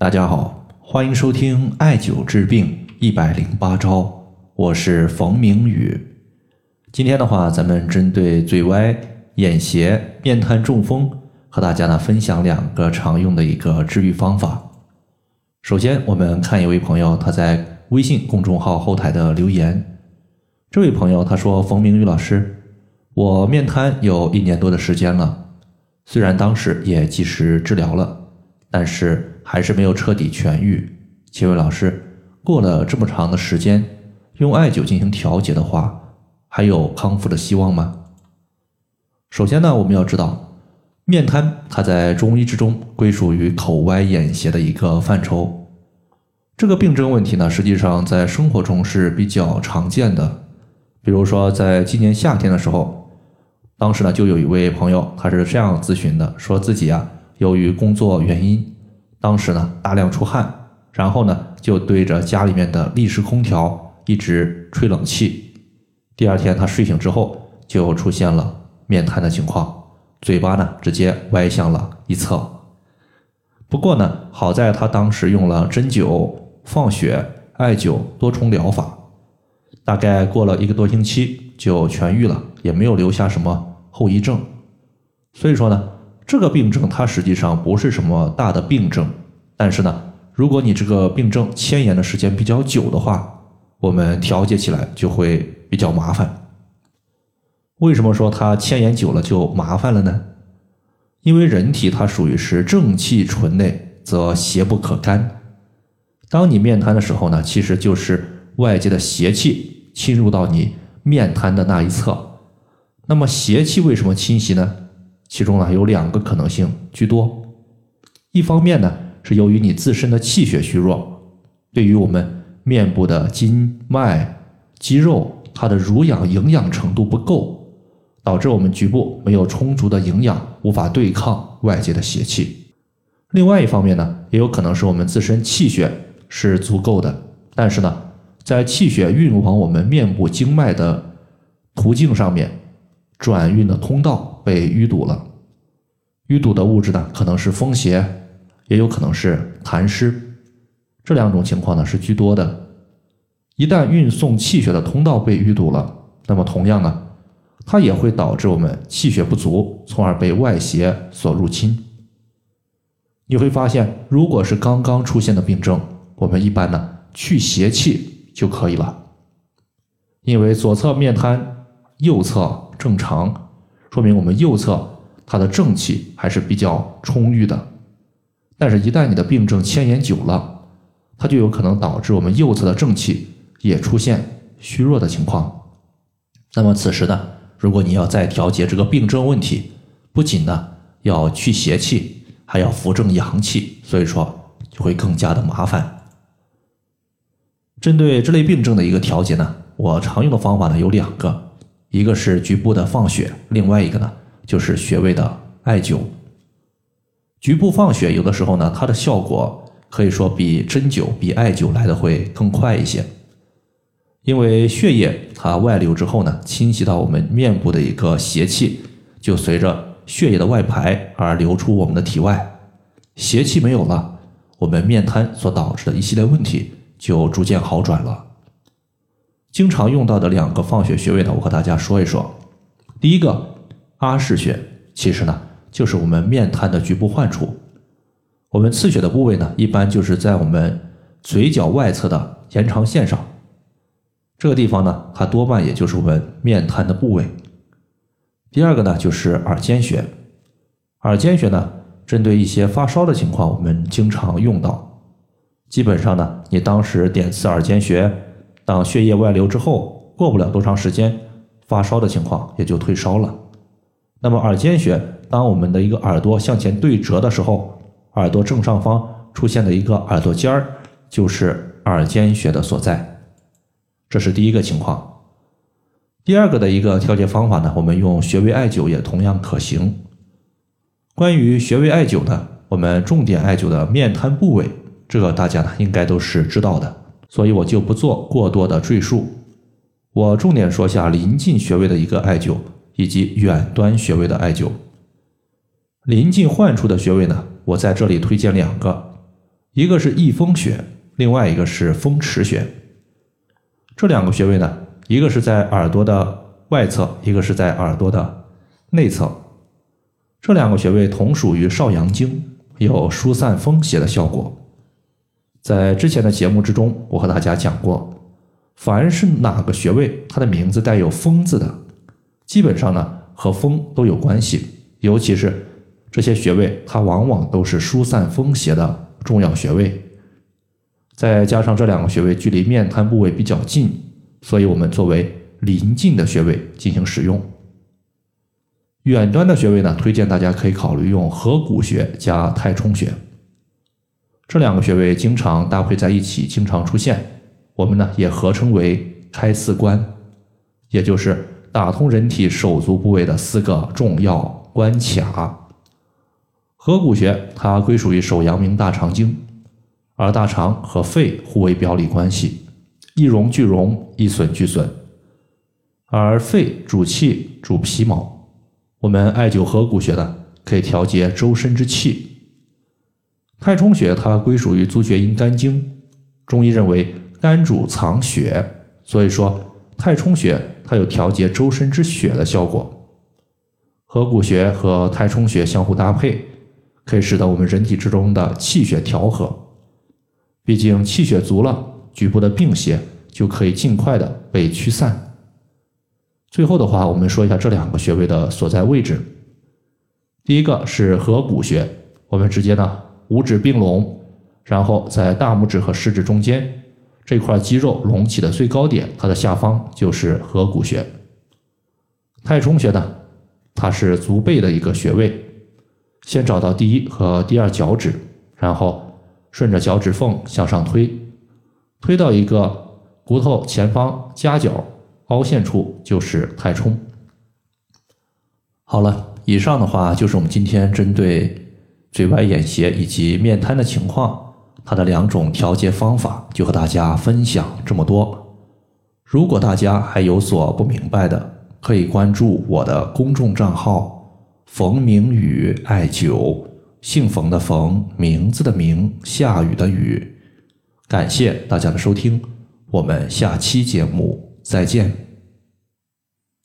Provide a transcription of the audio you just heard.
大家好，欢迎收听艾灸治病一百零八招，我是冯明宇。今天的话，咱们针对嘴歪、眼斜、面瘫、中风，和大家呢分享两个常用的一个治愈方法。首先，我们看一位朋友他在微信公众号后台的留言。这位朋友他说：“冯明宇老师，我面瘫有一年多的时间了，虽然当时也及时治疗了。”但是还是没有彻底痊愈，请问老师，过了这么长的时间，用艾灸进行调节的话，还有康复的希望吗？首先呢，我们要知道，面瘫它在中医之中归属于口歪眼斜的一个范畴。这个病症问题呢，实际上在生活中是比较常见的。比如说，在今年夏天的时候，当时呢就有一位朋友，他是这样咨询的，说自己啊。由于工作原因，当时呢大量出汗，然后呢就对着家里面的立式空调一直吹冷气。第二天他睡醒之后就出现了面瘫的情况，嘴巴呢直接歪向了一侧。不过呢好在他当时用了针灸、放血、艾灸多重疗法，大概过了一个多星期就痊愈了，也没有留下什么后遗症。所以说呢。这个病症它实际上不是什么大的病症，但是呢，如果你这个病症牵延的时间比较久的话，我们调节起来就会比较麻烦。为什么说它牵延久了就麻烦了呢？因为人体它属于是正气纯内，则邪不可干。当你面瘫的时候呢，其实就是外界的邪气侵入到你面瘫的那一侧。那么邪气为什么侵袭呢？其中呢有两个可能性居多，一方面呢是由于你自身的气血虚弱，对于我们面部的筋脉、肌肉，它的濡养营养程度不够，导致我们局部没有充足的营养，无法对抗外界的邪气。另外一方面呢，也有可能是我们自身气血是足够的，但是呢，在气血运往我们面部经脉的途径上面。转运的通道被淤堵了，淤堵的物质呢，可能是风邪，也有可能是痰湿，这两种情况呢是居多的。一旦运送气血的通道被淤堵了，那么同样呢，它也会导致我们气血不足，从而被外邪所入侵。你会发现，如果是刚刚出现的病症，我们一般呢去邪气就可以了，因为左侧面瘫，右侧。正常，说明我们右侧它的正气还是比较充裕的。但是，一旦你的病症牵延久了，它就有可能导致我们右侧的正气也出现虚弱的情况。那么，此时呢，如果你要再调节这个病症问题，不仅呢要去邪气，还要扶正阳气，所以说就会更加的麻烦。针对这类病症的一个调节呢，我常用的方法呢有两个。一个是局部的放血，另外一个呢就是穴位的艾灸。局部放血有的时候呢，它的效果可以说比针灸、比艾灸来的会更快一些，因为血液它外流之后呢，侵袭到我们面部的一个邪气，就随着血液的外排而流出我们的体外，邪气没有了，我们面瘫所导致的一系列问题就逐渐好转了。经常用到的两个放血穴位呢，我和大家说一说。第一个阿是穴，其实呢就是我们面瘫的局部患处。我们刺血的部位呢，一般就是在我们嘴角外侧的延长线上。这个地方呢，它多半也就是我们面瘫的部位。第二个呢，就是耳尖穴。耳尖穴呢，针对一些发烧的情况，我们经常用到。基本上呢，你当时点刺耳尖穴。当血液外流之后，过不了多长时间，发烧的情况也就退烧了。那么耳尖穴，当我们的一个耳朵向前对折的时候，耳朵正上方出现的一个耳朵尖儿，就是耳尖穴的所在。这是第一个情况。第二个的一个调节方法呢，我们用穴位艾灸也同样可行。关于穴位艾灸呢，我们重点艾灸的面瘫部位，这个大家呢应该都是知道的。所以我就不做过多的赘述，我重点说下临近穴位的一个艾灸，以及远端穴位的艾灸。临近患处的穴位呢，我在这里推荐两个，一个是翳风穴，另外一个是风池穴。这两个穴位呢，一个是在耳朵的外侧，一个是在耳朵的内侧。这两个穴位同属于少阳经，有疏散风邪的效果。在之前的节目之中，我和大家讲过，凡是哪个穴位，它的名字带有“风”字的，基本上呢和风都有关系。尤其是这些穴位，它往往都是疏散风邪的重要穴位。再加上这两个穴位距离面瘫部位比较近，所以我们作为临近的穴位进行使用。远端的穴位呢，推荐大家可以考虑用合谷穴加太冲穴。这两个穴位经常搭配在一起，经常出现，我们呢也合称为开四关，也就是打通人体手足部位的四个重要关卡。合谷穴它归属于手阳明大肠经。而大肠和肺互为表里关系，一荣俱荣，一损俱损。而肺主气，主皮毛。我们艾灸合谷穴呢，可以调节周身之气。太冲穴它归属于足厥阴肝经，中医认为肝主藏血，所以说太冲穴它有调节周身之血的效果。合谷穴和太冲穴相互搭配，可以使得我们人体之中的气血调和。毕竟气血足了，局部的病邪就可以尽快的被驱散。最后的话，我们说一下这两个穴位的所在位置。第一个是合谷穴，我们直接呢五指并拢，然后在大拇指和食指中间这块肌肉隆起的最高点，它的下方就是合谷穴。太冲穴呢，它是足背的一个穴位，先找到第一和第二脚趾，然后。顺着脚趾缝向上推，推到一个骨头前方夹角凹陷处就是太冲。好了，以上的话就是我们今天针对嘴歪眼斜以及面瘫的情况，它的两种调节方法，就和大家分享这么多。如果大家还有所不明白的，可以关注我的公众账号“冯明宇艾灸”。姓冯的冯，名字的名，下雨的雨。感谢大家的收听，我们下期节目再见。